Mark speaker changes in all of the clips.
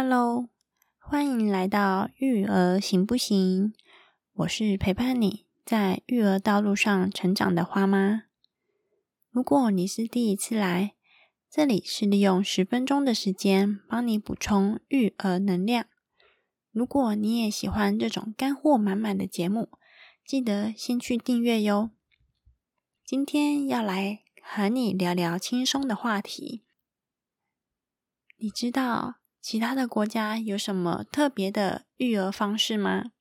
Speaker 1: Hello，欢迎来到育儿行不行？我是陪伴你在育儿道路上成长的花妈。如果你是第一次来，这里是利用十分钟的时间帮你补充育儿能量。如果你也喜欢这种干货满满的节目，记得先去订阅哟。今天要来和你聊聊轻松的话题。你知道其他的国家有什么特别的育儿方式吗？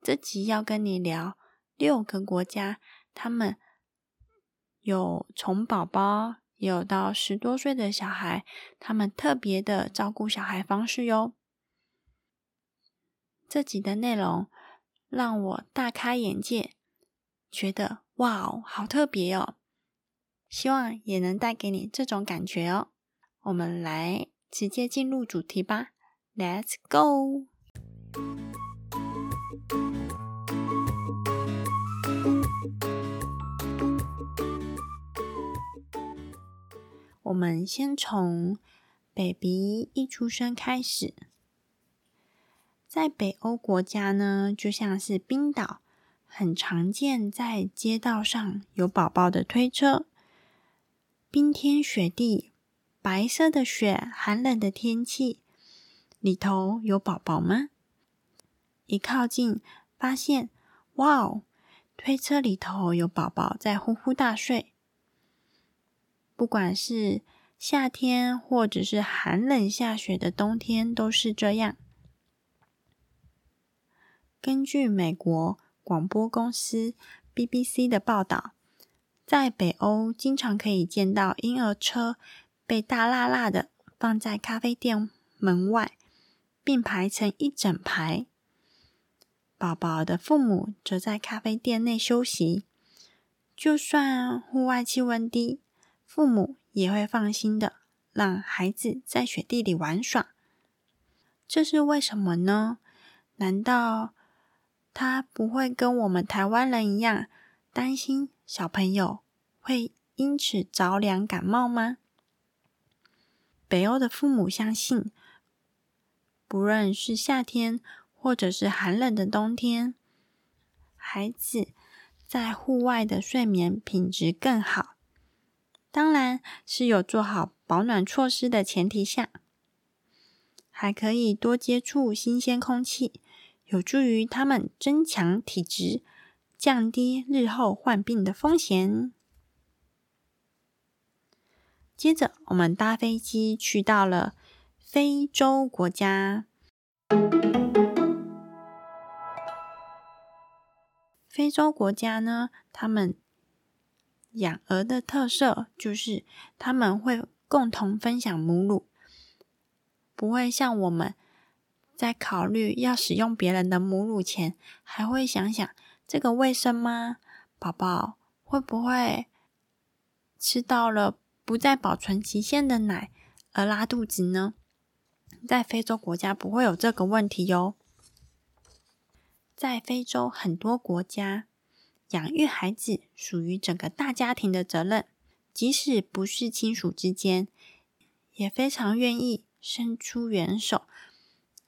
Speaker 1: 这集要跟你聊六个国家，他们有从宝宝有到十多岁的小孩，他们特别的照顾小孩方式哟。这集的内容让我大开眼界，觉得哇哦，好特别哦！希望也能带给你这种感觉哦。我们来直接进入主题吧，Let's go！我们先从 baby 一出生开始，在北欧国家呢，就像是冰岛，很常见在街道上有宝宝的推车，冰天雪地。白色的雪，寒冷的天气，里头有宝宝吗？一靠近，发现，哇哦，推车里头有宝宝在呼呼大睡。不管是夏天，或者是寒冷下雪的冬天，都是这样。根据美国广播公司 BBC 的报道，在北欧经常可以见到婴儿车。被大辣辣的放在咖啡店门外，并排成一整排。宝宝的父母则在咖啡店内休息。就算户外气温低，父母也会放心的让孩子在雪地里玩耍。这是为什么呢？难道他不会跟我们台湾人一样担心小朋友会因此着凉感冒吗？北欧的父母相信，不论是夏天或者是寒冷的冬天，孩子在户外的睡眠品质更好。当然是有做好保暖措施的前提下，还可以多接触新鲜空气，有助于他们增强体质，降低日后患病的风险。接着，我们搭飞机去到了非洲国家。非洲国家呢，他们养鹅的特色就是他们会共同分享母乳，不会像我们在考虑要使用别人的母乳前，还会想想这个卫生吗？宝宝会不会吃到了？不再保存期限的奶而拉肚子呢？在非洲国家不会有这个问题哟。在非洲很多国家，养育孩子属于整个大家庭的责任，即使不是亲属之间，也非常愿意伸出援手，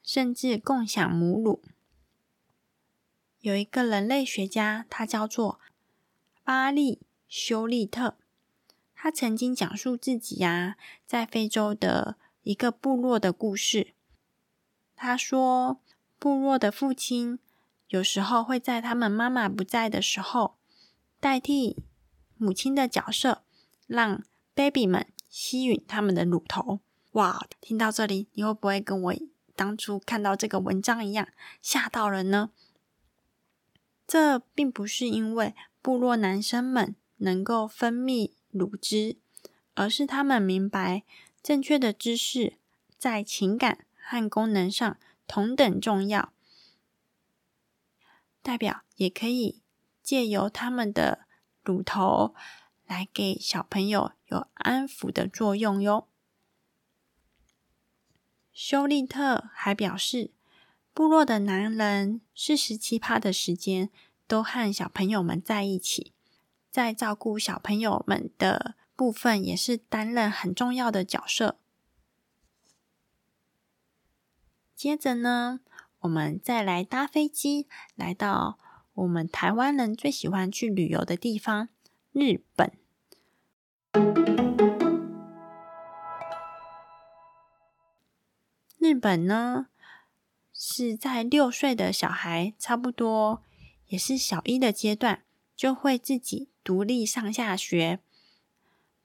Speaker 1: 甚至共享母乳。有一个人类学家，他叫做巴利修利特。他曾经讲述自己呀，在非洲的一个部落的故事。他说，部落的父亲有时候会在他们妈妈不在的时候，代替母亲的角色，让 baby 们吸吮他们的乳头。哇，听到这里，你会不会跟我当初看到这个文章一样吓到人呢？这并不是因为部落男生们能够分泌。乳汁，而是他们明白正确的知识在情感和功能上同等重要，代表也可以借由他们的乳头来给小朋友有安抚的作用哟。休利特还表示，部落的男人四十七趴的时间都和小朋友们在一起。在照顾小朋友们的部分，也是担任很重要的角色。接着呢，我们再来搭飞机，来到我们台湾人最喜欢去旅游的地方——日本。日本呢，是在六岁的小孩，差不多也是小一的阶段，就会自己独立上下学，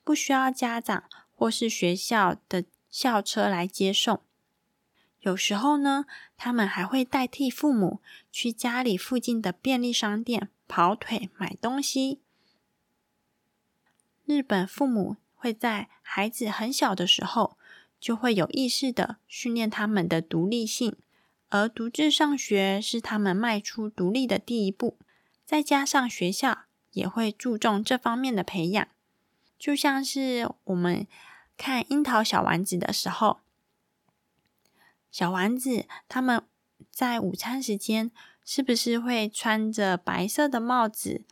Speaker 1: 不需要家长或是学校的校车来接送。有时候呢，他们还会代替父母去家里附近的便利商店跑腿买东西。日本父母会在孩子很小的时候，就会有意识的训练他们的独立性，而独自上学是他们迈出独立的第一步。再加上学校也会注重这方面的培养，就像是我们看《樱桃小丸子》的时候。小丸子他们在午餐时间是不是会穿着白色的帽子，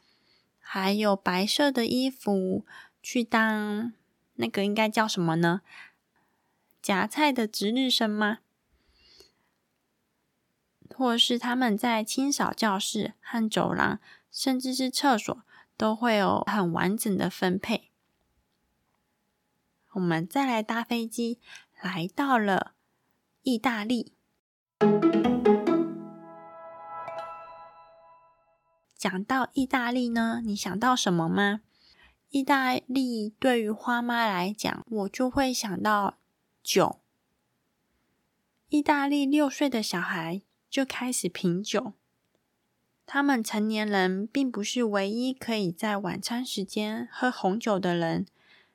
Speaker 1: 还有白色的衣服去当那个应该叫什么呢？夹菜的值日生吗？或是他们在清扫教室和走廊，甚至是厕所，都会有很完整的分配。我们再来搭飞机，来到了。意大利，讲到意大利呢，你想到什么吗？意大利对于花妈来讲，我就会想到酒。意大利六岁的小孩就开始品酒，他们成年人并不是唯一可以在晚餐时间喝红酒的人，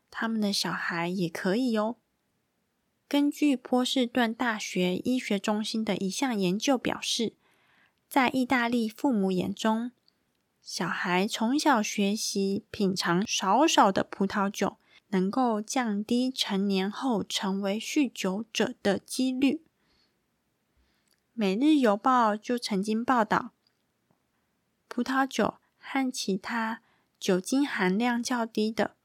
Speaker 1: 他们的小孩也可以哦。根据波士顿大学医学中心的一项研究表示，在意大利父母眼中，小孩从小学习品尝少少的葡萄酒，能够降低成年后成为酗酒者的几率。《每日邮报》就曾经报道，葡萄酒和其他酒精含量较低的，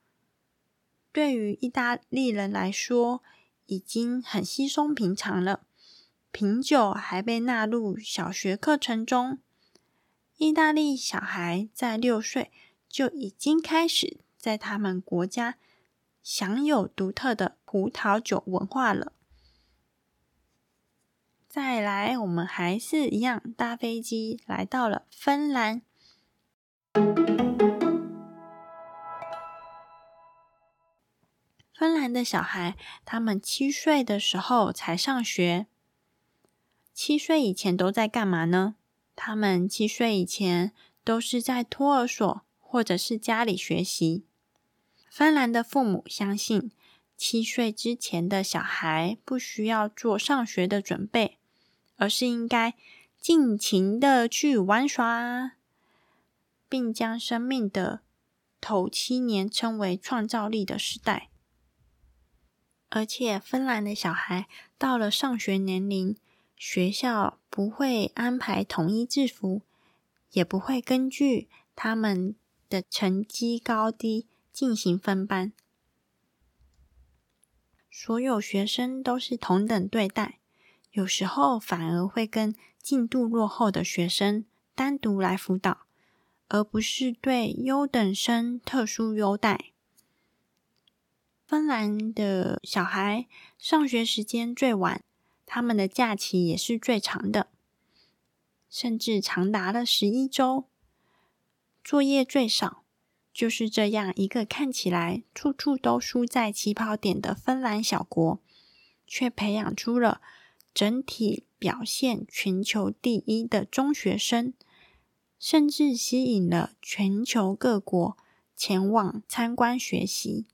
Speaker 1: 对于意大利人来说。已经很稀松平常了，品酒还被纳入小学课程中。意大利小孩在六岁就已经开始在他们国家享有独特的葡萄酒文化了。再来，我们还是一样搭飞机来到了芬兰。芬兰的小孩，他们七岁的时候才上学。七岁以前都在干嘛呢？他们七岁以前都是在托儿所或者是家里学习。芬兰的父母相信，七岁之前的小孩不需要做上学的准备，而是应该尽情的去玩耍，并将生命的头七年称为创造力的时代。而且，芬兰的小孩到了上学年龄，学校不会安排统一制服，也不会根据他们的成绩高低进行分班，所有学生都是同等对待。有时候反而会跟进度落后的学生单独来辅导，而不是对优等生特殊优待。芬兰的小孩上学时间最晚，他们的假期也是最长的，甚至长达了十一周。作业最少，就是这样一个看起来处处都输在起跑点的芬兰小国，却培养出了整体表现全球第一的中学生，甚至吸引了全球各国前往参观学习。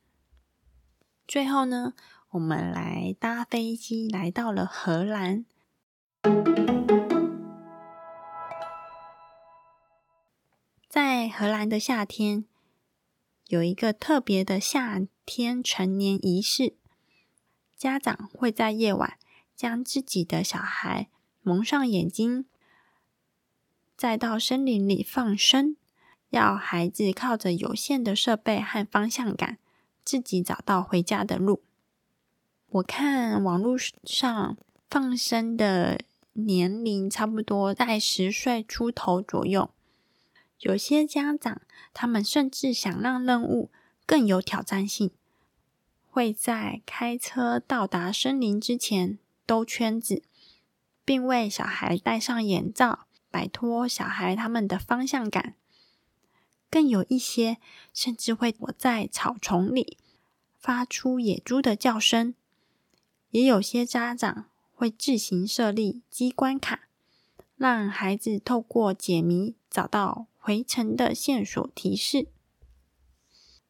Speaker 1: 最后呢，我们来搭飞机来到了荷兰。在荷兰的夏天，有一个特别的夏天成年仪式，家长会在夜晚将自己的小孩蒙上眼睛，再到森林里放生，要孩子靠着有限的设备和方向感。自己找到回家的路。我看网络上放生的年龄差不多在十岁出头左右。有些家长，他们甚至想让任务更有挑战性，会在开车到达森林之前兜圈子，并为小孩戴上眼罩，摆脱小孩他们的方向感。更有一些，甚至会躲在草丛里，发出野猪的叫声。也有些家长会自行设立机关卡，让孩子透过解谜找到。回程的线索提示。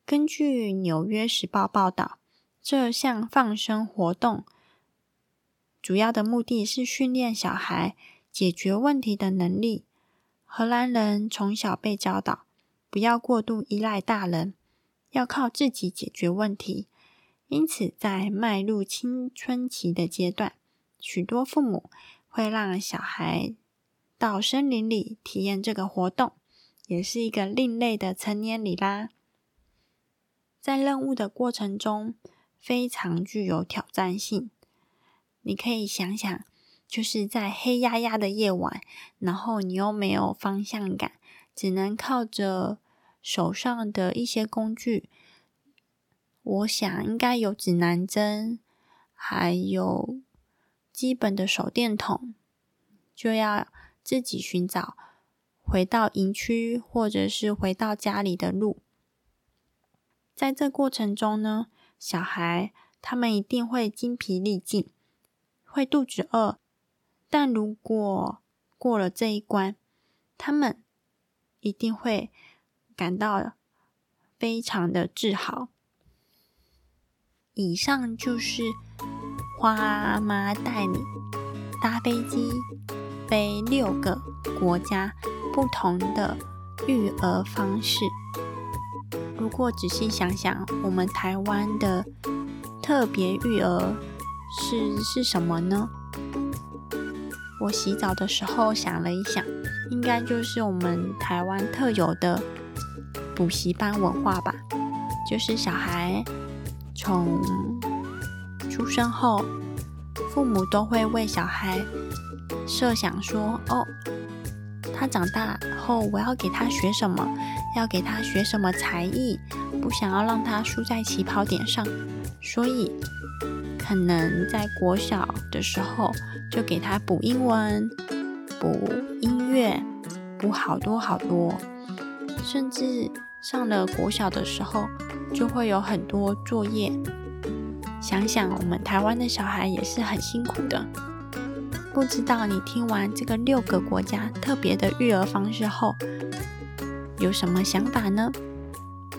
Speaker 1: 根据《纽约时报》报道，这项放生活动主要的目的是训练小孩解决问题的能力。荷兰人从小被教导不要过度依赖大人，要靠自己解决问题。因此，在迈入青春期的阶段，许多父母会让小孩到森林里体验这个活动。也是一个另类的成年礼啦。在任务的过程中，非常具有挑战性。你可以想想，就是在黑压压的夜晚，然后你又没有方向感，只能靠着手上的一些工具。我想应该有指南针，还有基本的手电筒，就要自己寻找。回到营区，或者是回到家里的路，在这过程中呢，小孩他们一定会精疲力尽，会肚子饿，但如果过了这一关，他们一定会感到非常的自豪。以上就是花妈带你搭飞机飞六个国家。不同的育儿方式。如果仔细想想，我们台湾的特别育儿是是什么呢？我洗澡的时候想了一想，应该就是我们台湾特有的补习班文化吧。就是小孩从出生后，父母都会为小孩设想说：“哦。”他长大后，我要给他学什么？要给他学什么才艺？不想要让他输在起跑点上，所以可能在国小的时候就给他补英文、补音乐、补好多好多，甚至上了国小的时候就会有很多作业。想想我们台湾的小孩也是很辛苦的。不知道你听完这个六个国家特别的育儿方式后有什么想法呢？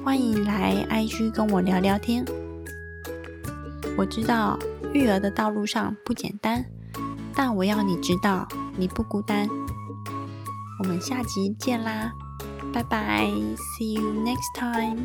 Speaker 1: 欢迎来 IG 跟我聊聊天。我知道育儿的道路上不简单，但我要你知道你不孤单。我们下集见啦，拜拜，See you next time。